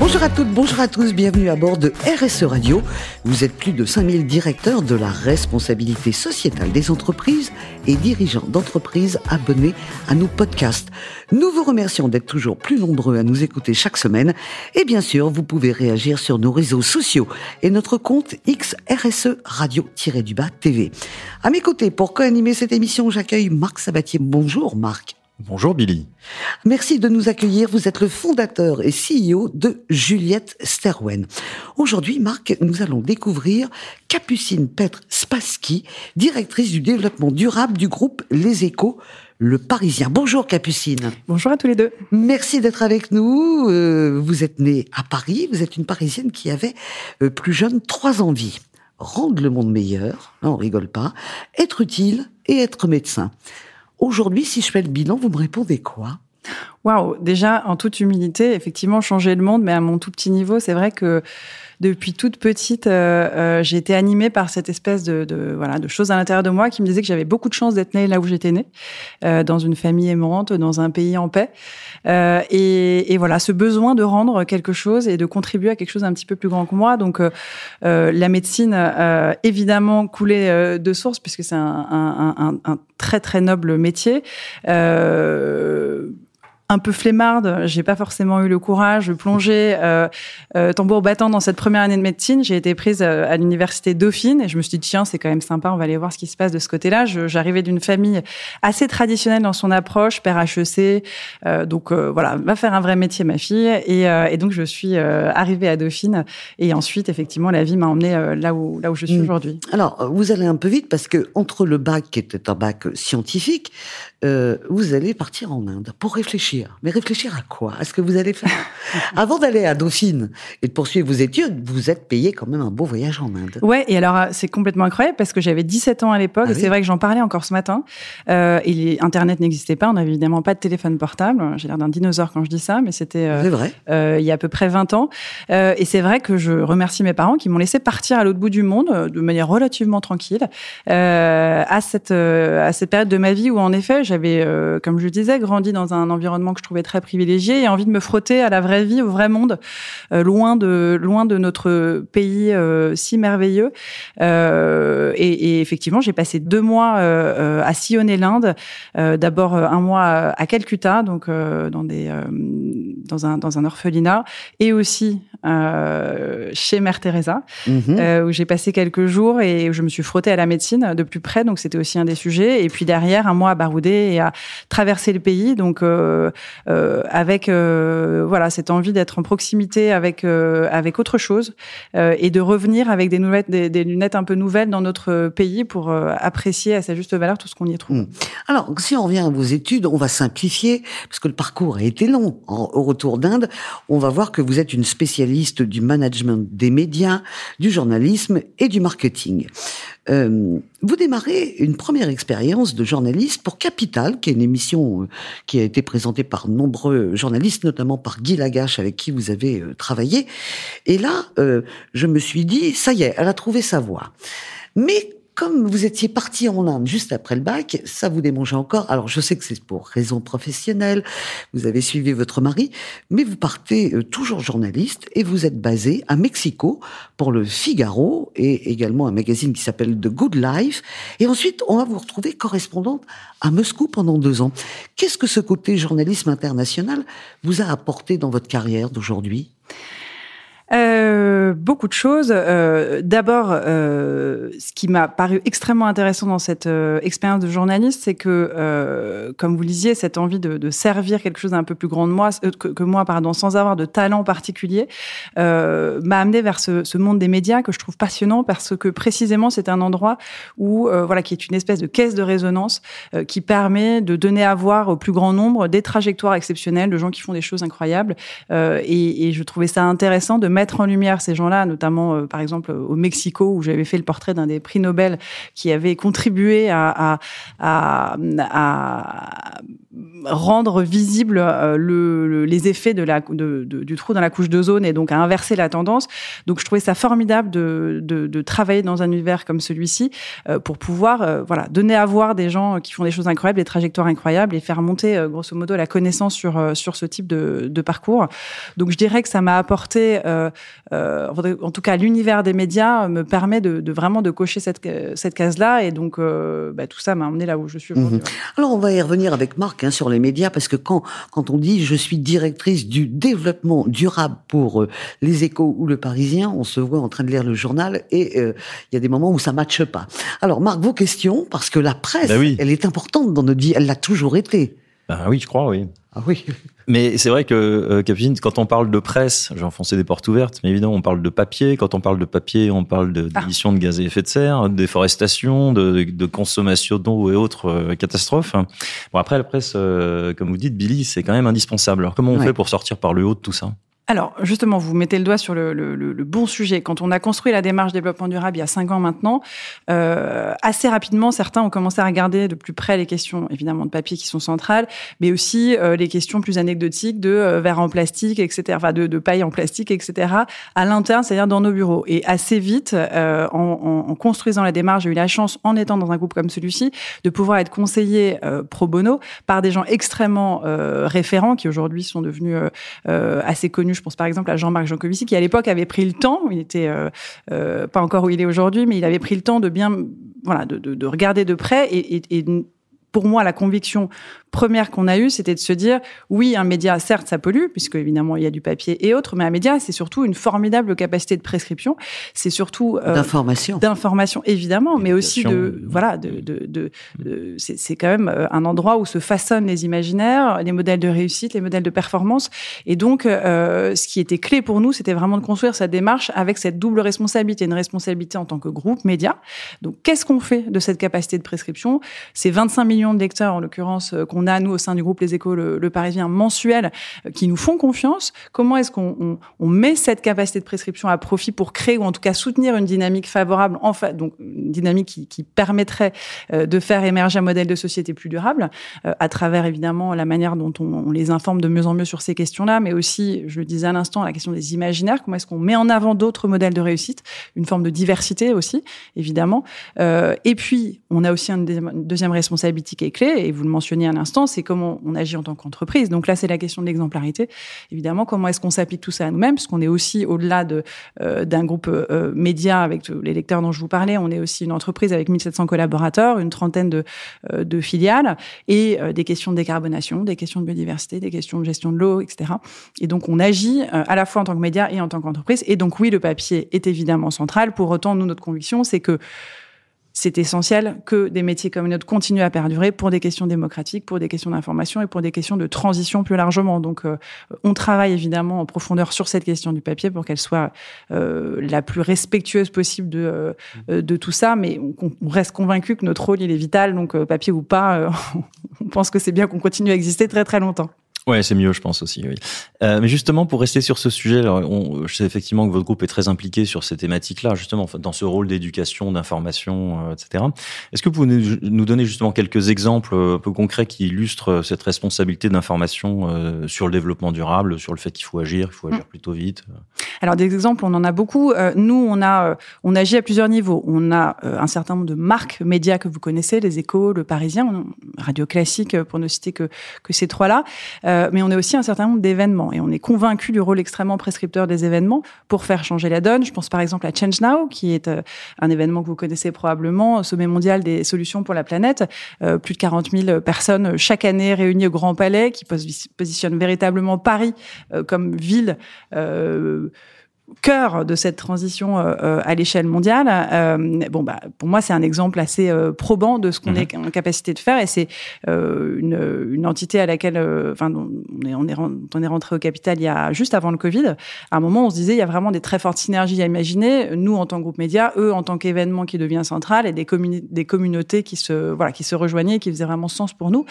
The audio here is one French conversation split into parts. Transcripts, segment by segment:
Bonjour à toutes, bonjour à tous, bienvenue à bord de RSE Radio. Vous êtes plus de 5000 directeurs de la responsabilité sociétale des entreprises et dirigeants d'entreprises abonnés à nos podcasts. Nous vous remercions d'être toujours plus nombreux à nous écouter chaque semaine. Et bien sûr, vous pouvez réagir sur nos réseaux sociaux et notre compte XRSE Radio-du-Bas TV. À mes côtés, pour co-animer cette émission, j'accueille Marc Sabatier. Bonjour Marc. Bonjour Billy. Merci de nous accueillir. Vous êtes le fondateur et CEO de Juliette Sterwen. Aujourd'hui, Marc, nous allons découvrir Capucine Petre Spassky, directrice du développement durable du groupe Les Échos, le Parisien. Bonjour Capucine. Bonjour à tous les deux. Merci d'être avec nous. Euh, vous êtes née à Paris. Vous êtes une Parisienne qui avait euh, plus jeune trois envies. Rendre le monde meilleur, on rigole pas, être utile et être médecin. Aujourd'hui, si je fais le bilan, vous me répondez quoi? Waouh Déjà, en toute humilité, effectivement, changer le monde, mais à mon tout petit niveau, c'est vrai que depuis toute petite, euh, euh, j'ai été animée par cette espèce de, de, voilà de choses à l'intérieur de moi qui me disaient que j'avais beaucoup de chance d'être née là où j'étais née, euh, dans une famille aimante, dans un pays en paix. Euh, et, et, voilà, ce besoin de rendre quelque chose et de contribuer à quelque chose d'un petit peu plus grand que moi. Donc, euh, la médecine, évidemment, coulait de source puisque c'est un, un, un, un, très très noble métier. Euh, un peu flemmarde, j'ai pas forcément eu le courage de plonger euh, euh, tambour battant dans cette première année de médecine. J'ai été prise euh, à l'université Dauphine et je me suis dit tiens c'est quand même sympa, on va aller voir ce qui se passe de ce côté-là. J'arrivais d'une famille assez traditionnelle dans son approche, père HEC, euh, donc euh, voilà, va faire un vrai métier ma fille et, euh, et donc je suis arrivée à Dauphine et ensuite effectivement la vie m'a emmenée là où là où je suis mmh. aujourd'hui. Alors vous allez un peu vite parce que entre le bac qui était un bac scientifique, vous allez partir en Inde pour réfléchir mais réfléchir à quoi? À ce que vous allez faire? Avant d'aller à Dauphine et de poursuivre vos études, vous êtes payé quand même un beau voyage en Inde. Ouais, et alors c'est complètement incroyable parce que j'avais 17 ans à l'époque ah et oui. c'est vrai que j'en parlais encore ce matin. Euh, et les, Internet n'existait pas, on n'avait évidemment pas de téléphone portable. J'ai l'air d'un dinosaure quand je dis ça, mais c'était euh, vrai. Euh, il y a à peu près 20 ans. Euh, et c'est vrai que je remercie mes parents qui m'ont laissé partir à l'autre bout du monde euh, de manière relativement tranquille euh, à cette à cette période de ma vie où en effet j'avais, comme je disais, grandi dans un environnement que je trouvais très privilégié et envie de me frotter à la vraie vie, au vrai monde, euh, loin de loin de notre pays euh, si merveilleux. Euh, et, et, effectivement, j'ai passé deux mois euh, à sillonner l'Inde. Euh, d'abord un mois à Calcutta, donc dans des dans un dans un orphelinat, et aussi chez Mère Teresa, mm -hmm. où j'ai passé quelques jours et où je me suis frottée à la médecine de plus près. Donc c'était aussi un des sujets. Et puis derrière, un mois à barouder et à traverser le pays. Donc euh, euh, avec euh, voilà cette envie d'être en proximité avec euh, avec autre chose et de revenir avec des, nouvelles, des, des, lunettes un peu nouvelles dans notre pays pour apprécier à sa juste valeur tout ce qu'on y trouve. Mmh. Alors si on revient à vos études, on va simplifier parce que le parcours a été long. Au retour d'Inde, on va voir que vous êtes une spécialiste du management des médias, du journalisme et du marketing. Euh, vous démarrez une première expérience de journaliste pour Capital, qui est une émission qui a été présentée par nombreux journalistes, notamment par Guy Lagache, avec qui vous avez travaillé. Et là, euh, je me suis dit, ça y est, elle a trouvé sa voie. Mais comme vous étiez parti en Inde juste après le bac, ça vous démangeait encore. Alors, je sais que c'est pour raison professionnelle, vous avez suivi votre mari, mais vous partez euh, toujours journaliste et vous êtes basé à Mexico pour le Figaro et également un magazine qui s'appelle The Good Life. Et ensuite, on va vous retrouver correspondante à Moscou pendant deux ans. Qu'est-ce que ce côté journalisme international vous a apporté dans votre carrière d'aujourd'hui? Euh, beaucoup de choses. Euh, D'abord, euh, ce qui m'a paru extrêmement intéressant dans cette euh, expérience de journaliste, c'est que, euh, comme vous lisiez, cette envie de, de servir quelque chose d'un peu plus grand de moi, que, que, moi, pardon, sans avoir de talent particulier, m'a amené vers ce, ce, monde des médias que je trouve passionnant parce que précisément c'est un endroit où, voilà, qui est une espèce de caisse de résonance qui permet de donner à voir au plus grand nombre des trajectoires exceptionnelles de gens qui font des choses incroyables. Et, et, je trouvais ça intéressant de mettre en lumière ces gens-là, notamment euh, par exemple au Mexico où j'avais fait le portrait d'un des prix Nobel qui avait contribué à, rendre visible euh, le, les effets du trou dans la couche d'ozone et donc à inverser la tendance. Donc je trouvais ça formidable de, travailler dans un univers comme celui-ci euh, pour pouvoir euh, voilà donner à voir des gens qui font des choses incroyables, des trajectoires incroyables et faire monter grosso modo la connaissance sur sur ce type de, parcours. Donc je dirais que ça m'a apporté, en tout cas l'univers des médias me permet de, de, vraiment de cocher cette cette case là et donc bah, tout ça m'a emmené là où je suis aujourd'hui. Mhm. Alors on va y revenir avec Marc hein, sur les médias parce que quand quand on dit je suis directrice du développement durable pour euh, les Échos ou le Parisien, on se voit en train de lire le journal et euh, il y a des moments où ça matche pas. Alors Marc, vos questions parce que la presse, ben elle est importante dans notre vie, elle l'a toujours été. Ben oui, je crois, oui. Ah oui. Mais c'est vrai que, euh, Capucine, quand on parle de presse, j'ai enfoncé des portes ouvertes, mais évidemment, on parle de papier. Quand on parle de papier, on parle ah. d'émissions de, de, gaz à effet de serre, de déforestation, de, de consommation d'eau et autres euh, catastrophes. Bon, après, la presse, euh, comme vous dites, Billy, c'est quand même indispensable. Alors, comment on fait pour sortir par le haut de tout ça? Alors, justement, vous mettez le doigt sur le, le, le, bon sujet. Quand on a construit la démarche développement durable il y a cinq ans maintenant, euh, assez rapidement, certains ont commencé à regarder de plus près les questions, évidemment, de papier qui sont centrales, mais aussi euh, les questions plus anecdotiques de euh, verre en plastique, etc., enfin, de, de paille en plastique, etc., à l'interne, c'est-à-dire dans nos bureaux. Et assez vite, euh, en, en, construisant la démarche, j'ai eu la chance, en étant dans un groupe comme celui-ci, de pouvoir être conseillé euh, pro bono par des gens extrêmement référents qui aujourd'hui sont devenus assez connus je pense par exemple à Jean-Marc Jancovici, qui à l'époque avait pris le temps, il était euh, euh, pas encore où il est aujourd'hui, mais il avait pris le temps de bien, voilà, de, de, de regarder de près et, et, et pour moi, la conviction première qu'on a eue, c'était de se dire, oui, un média, certes, ça pollue, puisque évidemment, il y a du papier et autres, mais un média, c'est surtout une formidable capacité de prescription. C'est surtout... Euh, d'information. D'information, évidemment, mais aussi de... Voilà, de, de, de, c'est quand même euh, un endroit où se façonnent les imaginaires, les modèles de réussite, les modèles de performance. Et donc, euh, ce qui était clé pour nous, c'était vraiment de construire cette démarche avec cette double responsabilité. Une responsabilité en tant que groupe média. Donc, qu'est-ce qu'on fait de cette capacité de prescription? C'est 25 millions de lecteurs, en l'occurrence, qu'on on a, nous, au sein du groupe Les Échos, le, Parisien mensuel, euh, qui nous font confiance. Comment est-ce qu'on on, met cette capacité de prescription à profit pour créer ou en tout cas soutenir une dynamique favorable, en donc une dynamique qui, permettrait euh, de faire émerger un modèle de société plus durable, euh, à travers évidemment la manière dont on, les informe de mieux en mieux sur ces questions-là, mais aussi, je le disais à l'instant, la question des imaginaires. Comment est-ce qu'on met en avant d'autres modèles de réussite, une forme de diversité aussi, évidemment. Euh, et puis, on a aussi une deuxième responsabilité est clé, et vous le mentionniez à l'instant, c'est comment on agit en tant qu'entreprise. Donc là, c'est la question de l'exemplarité. Évidemment, comment est-ce qu'on s'applique tout ça à nous-mêmes, puisqu'on est aussi au-delà de euh, d'un groupe euh, média avec les lecteurs dont je vous parlais, on est aussi une entreprise avec 1700 collaborateurs, une trentaine de, euh, de filiales, et des questions de décarbonation, des questions de biodiversité, des questions de gestion de l'eau, etc. Et donc, on agit à la fois en tant que média et en tant qu'entreprise. Et donc, oui, le papier est évidemment central. Pour autant, nous, notre conviction, c'est que c'est essentiel que des métiers comme le nôtre continuent à perdurer pour des questions démocratiques, pour des questions d'information et pour des questions de transition plus largement. Donc, euh, on travaille évidemment en profondeur sur cette question du papier pour qu'elle soit euh, la plus respectueuse possible de, euh, de tout ça, mais on, reste convaincu que notre rôle il est vital. Donc, papier ou pas, on pense que c'est bien qu'on continue à exister très très longtemps. Ouais, c'est mieux, je pense aussi. Oui. Euh, mais justement, pour rester sur ce sujet, alors, on, je sais effectivement que votre groupe est très impliqué sur ces thématiques-là, justement, dans ce rôle d'éducation, d'information, euh, etc. Est-ce que vous pouvez nous donner justement quelques exemples euh, un peu concrets qui illustrent cette responsabilité d'information euh, sur le développement durable, sur le fait qu'il faut agir, il faut agir mmh. plutôt vite Alors, des exemples, on en a beaucoup. nous, on a, on agit à plusieurs niveaux. On a un certain nombre de marques médias que vous connaissez, les Échos, le Parisien, Radio Classique, pour ne citer que, que ces trois-là. Euh, mais on est aussi un certain nombre d'événements et on est convaincu du rôle extrêmement prescripteur des événements pour faire changer la donne. Je pense par exemple à Change Now, qui est euh, un événement que vous connaissez probablement, sommet mondial des solutions pour la planète. Euh, plus de 40 000 personnes chaque année réunies au Grand Palais, qui positionnent véritablement Paris comme ville cœur de cette transition euh, euh, à l'échelle mondiale. Euh, bon, bah, pour moi, c'est un exemple assez probant de ce qu'on mhm. est en capacité de faire, et c'est une, une, entité à laquelle, enfin, on est, on est, on est rentré au capital il y a juste avant le Covid. À un moment, on se disait, il y a vraiment des très fortes synergies à imaginer. Nous, en tant que groupe média, eux, en tant qu'événement qui devient central, et des, des communautés qui se, voilà, qui se rejoignaient, qui faisaient vraiment sens pour nous.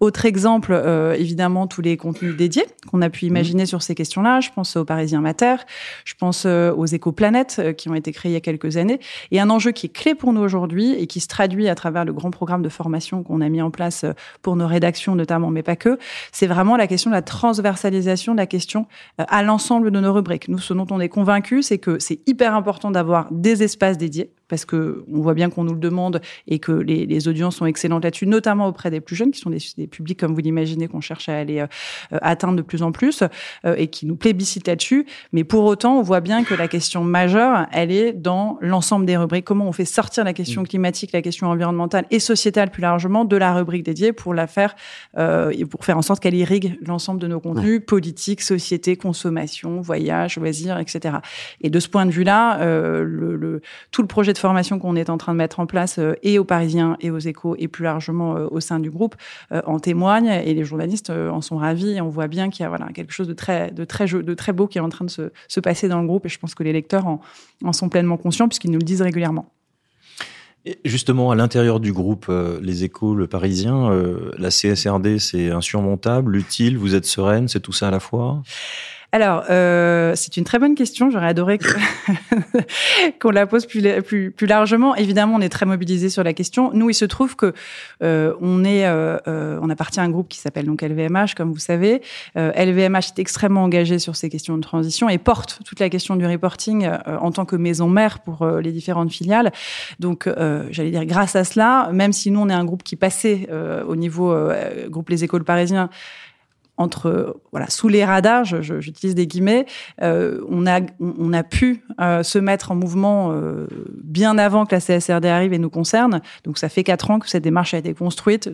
Autre exemple, évidemment, tous les contenus dédiés qu'on a pu mhm. imaginer sur ces questions-là. Je pense au Parisien Mater. Je pense aux éco-planètes qui ont été créées il y a quelques années. Et un enjeu qui est clé pour nous aujourd'hui et qui se traduit à travers le grand programme de formation qu'on a mis en place pour nos rédactions notamment, mais pas que, c'est vraiment la question de la transversalisation de la question à l'ensemble de nos rubriques. Nous, ce dont on est convaincu, c'est que c'est hyper important d'avoir des espaces dédiés parce que on voit bien qu'on nous le demande et que les, les audiences sont excellentes là-dessus, notamment auprès des plus jeunes, qui sont des, des publics, comme vous l'imaginez, qu'on cherche à aller euh, atteindre de plus en plus euh, et qui nous plébiscitent là-dessus. Mais pour autant, on voit bien que la question majeure, elle est dans l'ensemble des rubriques. Comment on fait sortir la question mm. climatique, la question environnementale et sociétale plus largement de la rubrique dédiée pour la faire euh, pour faire en sorte qu'elle irrigue l'ensemble de nos contenus politique, société, consommation, voyage, loisirs, etc. Et de ce point de vue-là, euh, le, le, tout le projet de formation qu'on est en train de mettre en place euh, et aux Parisiens et aux Échos et plus largement euh, au sein du groupe en témoigne et les journalistes en sont ravis. On voit bien qu'il y a voilà quelque chose de très de très de très beau qui est en train de se, se passer dans le groupe. Et je pense que les lecteurs en, sont pleinement conscients puisqu'ils nous le disent régulièrement. Justement, à l'intérieur du groupe euh, Les Échos, le Parisien, euh, la CSRD, c'est insurmontable, utile, vous êtes sereine, c'est tout ça à la fois? Alors, euh, c'est une très bonne question. J'aurais adoré qu'on la pose plus, largement. Évidemment, on est très mobilisé sur la question. Nous, il se trouve que euh, on est, euh, euh on appartient à un groupe qui s'appelle donc LVMH, comme vous savez. LVMH euh, est extrêmement engagé sur ces questions de transition et porte toute la question du reporting en tant que maison mère pour les différentes filiales. Donc, j'allais dire, grâce à cela, même si nous, on est un groupe qui passait au niveau groupe Les Écoles Parisiens entre voilà sous les radars, j'utilise des guillemets, euh, on a on a pu euh, se mettre en mouvement euh, bien avant que la CSRD arrive et nous concerne. Donc ça fait quatre ans que cette démarche a été construite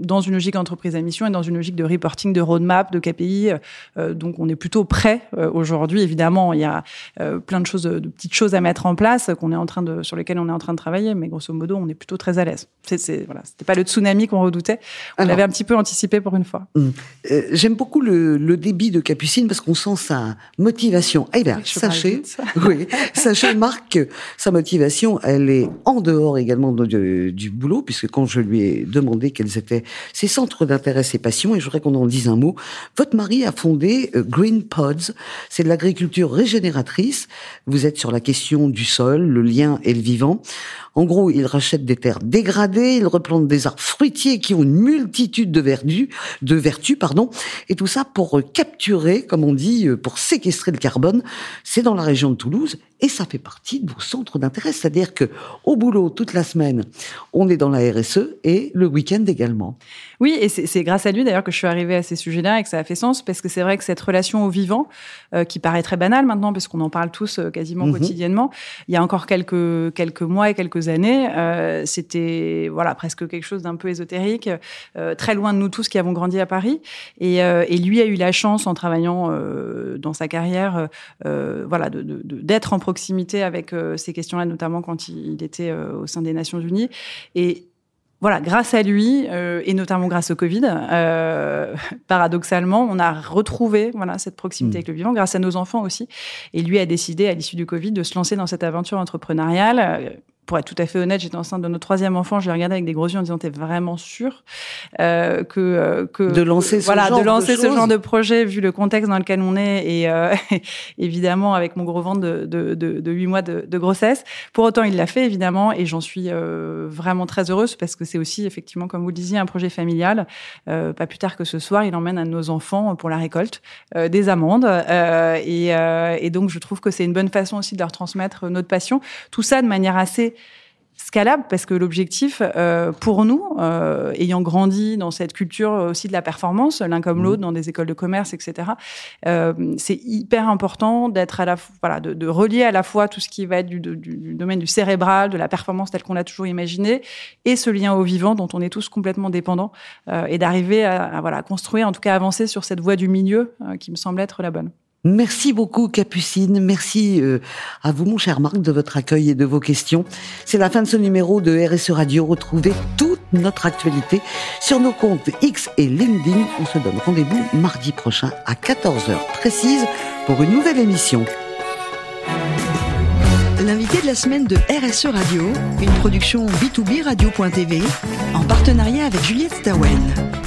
dans une logique entreprise à mission et dans une logique de reporting, de roadmap, de KPI. Euh, donc, on est plutôt prêt euh, aujourd'hui. Évidemment, il y a euh, plein de choses, de petites choses à mettre en place qu'on est en train de, sur lesquelles on est en train de travailler, mais grosso modo, on est plutôt très à l'aise. C'est, voilà, c'était pas le tsunami qu'on redoutait. On l'avait un petit peu anticipé pour une fois. Hum, j'aime beaucoup le, le, débit de Capucine parce qu'on sent sa motivation. Eh bien, sachez, oui, sachez, Marc, que sa motivation, elle est en dehors également du, du boulot, puisque quand je lui ai demandé quelles étaient ses centres d'intérêt, ses passions, et je voudrais qu'on en dise un mot. Votre mari a fondé euh, Green Pods, c'est de l'agriculture régénératrice. Vous êtes sur la question du sol, le lien et le vivant. En gros, il rachète des terres dégradées, il replante des arbres fruitiers qui ont une multitude de vertus, de vertus, pardon, et tout ça pour capturer, comme on dit, euh, pour séquestrer le carbone. C'est dans la région de Toulouse et ça fait partie de vos centres d'intérêt, c'est-à-dire que au boulot toute la semaine, on est dans la RSE et le week-end également. Oui, et c'est grâce à lui d'ailleurs que je suis arrivée à ces sujets-là et que ça a fait sens, parce que c'est vrai que cette relation au vivant, euh, qui paraît très banale maintenant, parce qu'on en parle tous euh, quasiment mhm. quotidiennement, il y a encore quelques quelques mois et quelques années, euh, c'était voilà presque quelque chose d'un peu ésotérique, très loin de nous tous qui avons grandi à Paris. Et, et lui a eu la chance, en travaillant dans sa carrière, voilà, d'être de, de, en proximité avec ces questions-là, notamment quand il, était au sein des Nations Unies. Et voilà, grâce à lui euh, et notamment grâce au Covid, euh, paradoxalement, on a retrouvé voilà cette proximité mmh. avec le vivant grâce à nos enfants aussi. Et lui a décidé à l'issue du Covid de se lancer dans cette aventure entrepreneuriale pour être tout à fait honnête, j'étais enceinte de notre troisième enfant. Je l'ai regardé avec des gros yeux en disant "T'es vraiment sûr euh, que euh, que de lancer ce voilà genre de lancer ce genre de projet vu le contexte dans lequel on est et euh, évidemment avec mon gros ventre de de de, de 8 mois de, de, grossesse. Pour autant, il l'a fait évidemment et j'en suis euh, vraiment très heureuse parce que c'est aussi effectivement comme vous le disiez un projet familial. Euh, pas plus tard que ce soir, il emmène à nos enfants pour la récolte des amandes et, et donc je trouve que c'est une bonne façon aussi de leur transmettre notre passion. Tout ça de manière assez scalable parce que l'objectif euh, pour nous, euh, ayant grandi dans cette culture aussi de la performance, l'un comme mmh. l'autre, dans des écoles de commerce, etc., euh, c'est hyper important d'être à la voilà de, de, relier à la fois tout ce qui va être du, du, du domaine du cérébral, de la performance telle qu'on l'a toujours imaginé, et ce lien au vivant dont on est tous complètement dépendants, et d'arriver à, à, voilà construire, en tout cas avancer sur cette voie du milieu qui me semble être la bonne. Merci beaucoup Capucine, merci euh, à vous mon cher Marc de votre accueil et de vos questions. C'est la fin de ce numéro de RSE Radio. Retrouvez toute notre actualité sur nos comptes X et LinkedIn. On se donne rendez-vous mardi prochain à 14h précise pour une nouvelle émission. L'invité de la semaine de RSE Radio, une production B2B Radio.tv en partenariat avec Juliette Stawen.